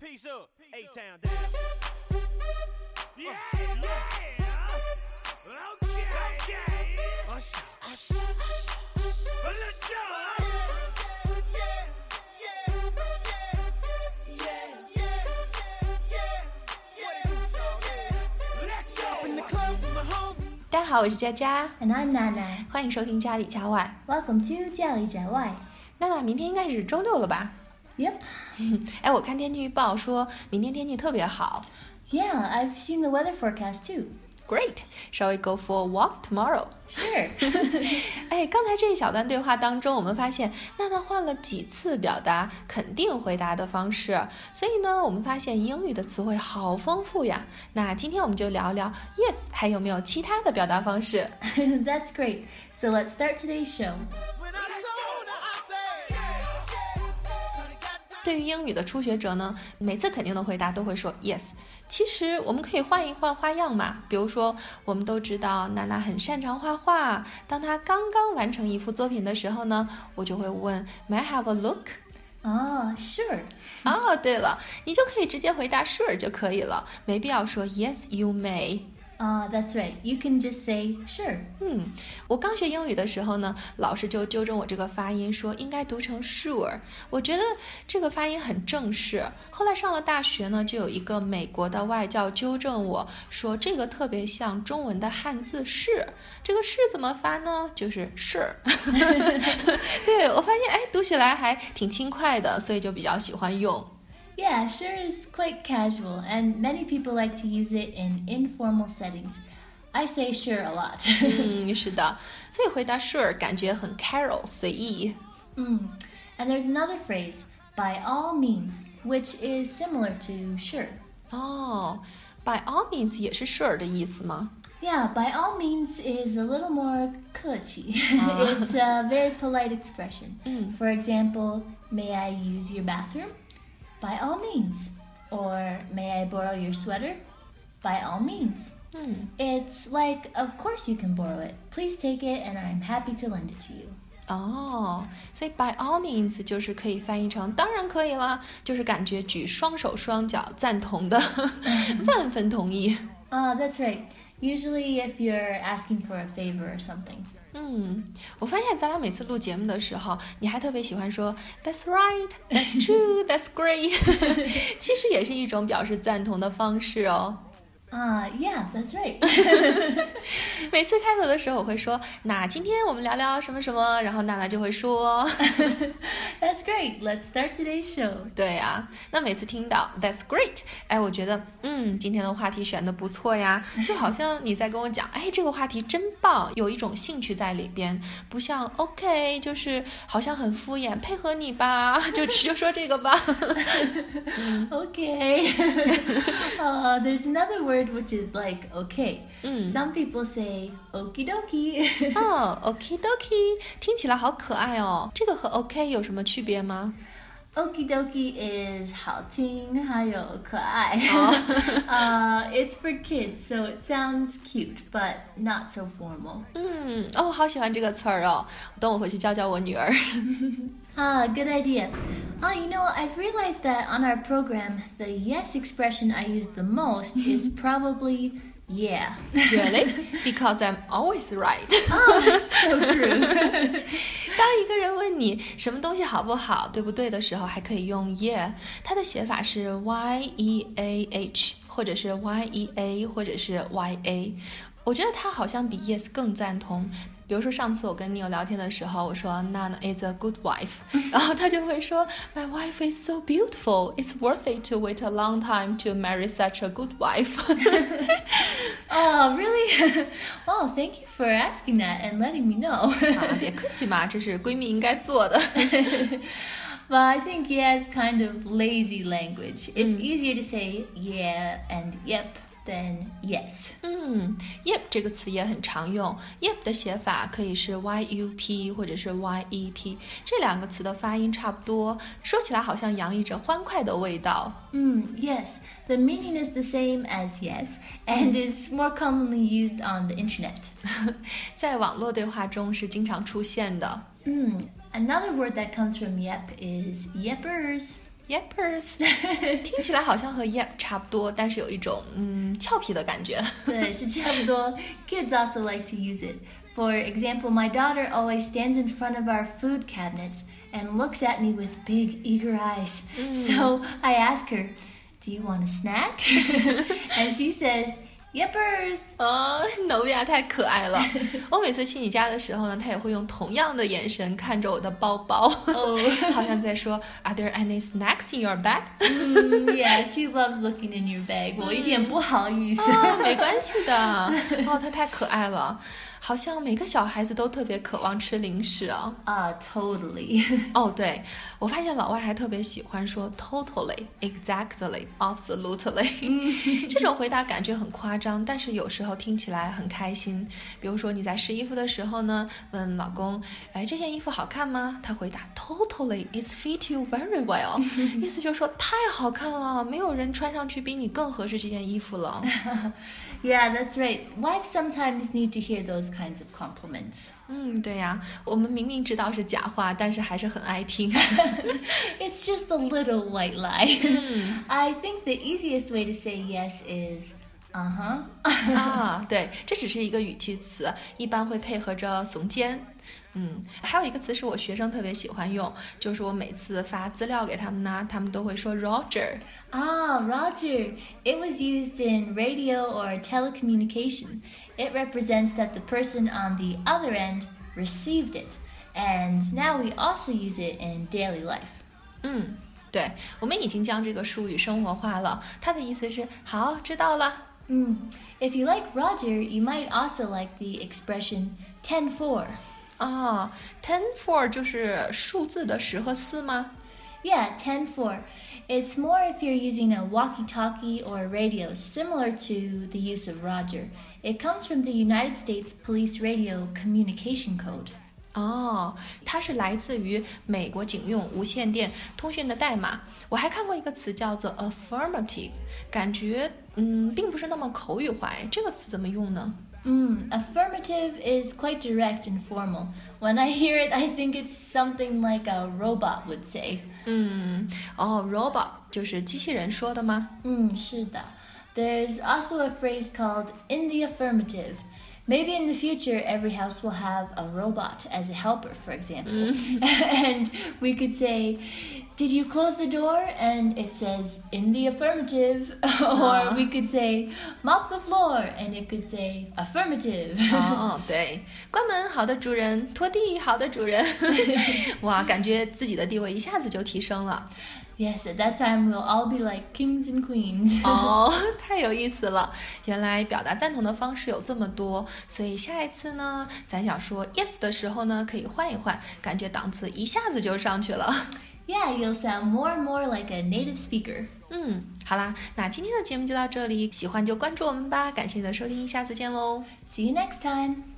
Peace up, A Town down. Yeah, yeah. Okay, okay. Usher, usher, usher. Let's go. Let's go. 大家好，我是佳佳， And I'm Nana. 欢迎收听家里家外。 Welcome to 家里家外。娜娜，明天应该是周六了吧？ Yep. 哎，我看天气预报说明天天气特别好。 Yeah, I've seen the weather forecast too. Great, shall we go for a walk tomorrow? Sure. 哎，刚才这一小段对话当中，我们发现娜娜换了几次表达肯定回答的方式，所以呢，我们发现英语的词汇好丰富呀。那今天我们就聊聊 yes，还有没有其他的表达方式？ That's great. So let's start today's show. 对于英语的初学者呢，每次肯定的回答都会说 yes。其实我们可以换一换花样嘛，比如说，我们都知道娜娜很擅长画画，当她刚刚完成一幅作品的时候呢，我就会问 May I have a look？Ah, sure. 哦，对了，你就可以直接回答 sure 就可以了，没必要说 yes you may。Ah, that's right. You can just say sure. 嗯，我刚学英语的时候呢，老师就纠正我这个发音，说应该读成 sure。我觉得这个发音很正式。后来上了大学呢，就有一个美国的外教纠正我说，这个特别像中文的汉字是。这个是怎么发呢？就是是。对我发现，哎，读起来还挺轻快的，所以就比较喜欢用。Yeah, sure is quite casual, and many people like to use it in informal settings. I say sure a lot. 嗯，是的，所以回答 sure 感觉很 Carol 随意。 Mm. And there's another phrase, by all means, which is similar to sure. 哦，by all means 也是 sure 的意思吗？ Yeah, by all means is a little more kuchi. it's a very polite expression. Mm. For example, may I use your bathroom? By all means. Or may I borrow your sweater? By all means. 嗯。 It's like, of course you can borrow it. Please take it and I'm happy to lend it to you. 哦，所以 by all means 就是可以翻译成当然可以啦，就是感觉举双手双脚赞同的，万分同意。 Ah, that's right. Usually if you're asking for a favor or something. 嗯，我发现咱俩每次录节目的时候，你还特别喜欢说 That's right, That's true, That's great，其实也是一种表示赞同的方式哦。Ah, yeah, that's right. 每次开头的时候，我会说，那今天我们聊聊什么什么，然后娜娜就会说。 that's great. Let's start today's show. 对呀、那每次听到 That's great，哎，我觉得嗯，今天的话题选的不错呀，就好像你在跟我讲，哎，这个话题真棒，有一种兴趣在里边，不像 OK，就是好像很敷衍，配合你吧，就就说这个吧。 Okay. uh, there's another word which is like okay. Mm. Some people say okie dokie. 哦，OK dokie，听起来好可爱哦。这个和 OK 有什么区别吗？ okie dokie is 好听还有可爱. Oh. uh, it's for kids, so it sounds cute, but not so formal. 嗯，哦，我好喜欢这个词儿哦，等我回去教教我女儿。 Ah, good idea. Ah, you know, I've realized that on our program, the yes expression I use the most is probably yeah. Really? Because I'm always right. so true. 当一个人问你什么东西好不好，对不对的时候，还可以用 yeah，它的写法是 y e a h，或者是 y e a，或者是 y a。我觉得它好像比 yes 更赞同。比如说上次我跟 Neil 聊天的时候，我说 Nana is a good wife，然后他就会说 My wife is so beautiful. It's worth it to wait a long time to marry such a good wife。Oh, really? well, thank you for asking that and letting me know. 啊，别客气嘛，这是闺蜜应该做的。 but I think yeah is kind of lazy language. It's easier to say yeah and yep than yes. 嗯，yep 这个词也很常用。yep 的写法可以是 y u p 或者是 y e p，这两个词的发音差不多，说起来好像洋溢着欢快的味道。 Mm, yes, the meaning is the same as yes, and it's more commonly used on the internet. 在网络对话中是经常出现的。 Mm, another word that comes from yep is yepers. Yepers，听起来好像和 yep 差不多，但是有一种嗯俏皮的感觉。对，是差不多。Kids also like to use it. For example, my daughter always stands in front of our food cabinets and looks at me with big, eager eyes. So I ask her, Do you want a snack? and she says, Yippers! 哦，努比亚太可爱了。我每次去你家的时候呢，他也会用同样的眼神看着我的包包，好像在说 Are there any snacks in your bag？Mm, yeah, she loves looking in your bag. 我一点不好意思。啊，没关系的。哦，他太可爱了，好像每个小孩子都特别渴望吃零食啊。Ah, totally. 哦，对，我发现老外还特别喜欢说 totally、exactly、absolutely，这种回答感觉很夸张，但是有时候听起来很开心。比如说你在试衣服的时候呢，问老公，哎，这件衣服好看吗？他回答 totally, it fit you very well，意思就是说太好看了，没有人穿上去比你更合适这件衣服了。 yeah, that's right. Wives sometimes need to hear those kinds of compliments. 嗯，对呀，我们明明知道是假话，但是还是很爱听。 It's just a little white lie. I think the easiest way to say yes is, Uh huh. 啊，对，这只是一个语气词，一般会配合着耸肩。嗯，还有一个词是我学生特别喜欢用，就是我每次发资料给他们呢，他们都会说 Roger。Ah, Roger. It was used in radio or telecommunication. It represents that the person on the other end received it. And now we also use it in daily life. 嗯，对，我们已经将这个术语生活化了。它的意思是好，知道了。Mm. If you like Roger, you might also like the expression 10 4. 啊，ten four 就是数字的十和四吗？ Yeah, 10 4. It's more if you're using a walkie talkie or a radio, similar to the use of Roger. It comes from the United States Police Radio Communication Code. 哦，它是来自于美国警用无线电通讯的代码。我还看过一个词叫做 affirmative，感觉嗯并不是那么口语化。哎这个词怎么用呢？Mm, affirmative is quite direct and formal. When I hear it, I think it's something like a robot would say. 嗯，哦，robot 就是机器人说的吗？Mm, 是的. There's also a phrase called in the affirmative. Maybe in the future, every house will have a robot as a helper, for example. and we could say, Did you close the door? And it says, In the affirmative. or we could say, Mop the floor. And it could say, Affirmative. 哦，对，关门，好的主人；拖地，好的主人。哇，感觉自己的地位一下子就提升了。 yes, at that time, we'll all be like kings and queens. 哦，太有意思了！原来表达赞同的方式有这么多，所以下一次呢，咱想说 yes 的时候呢，可以换一换，感觉档次一下子就上去了。 yeah, you'll sound more and more like a native speaker. 嗯，好啦，那今天的节目就到这里，喜欢就关注我们吧，感谢你的收听，下次见喽。 See you next time.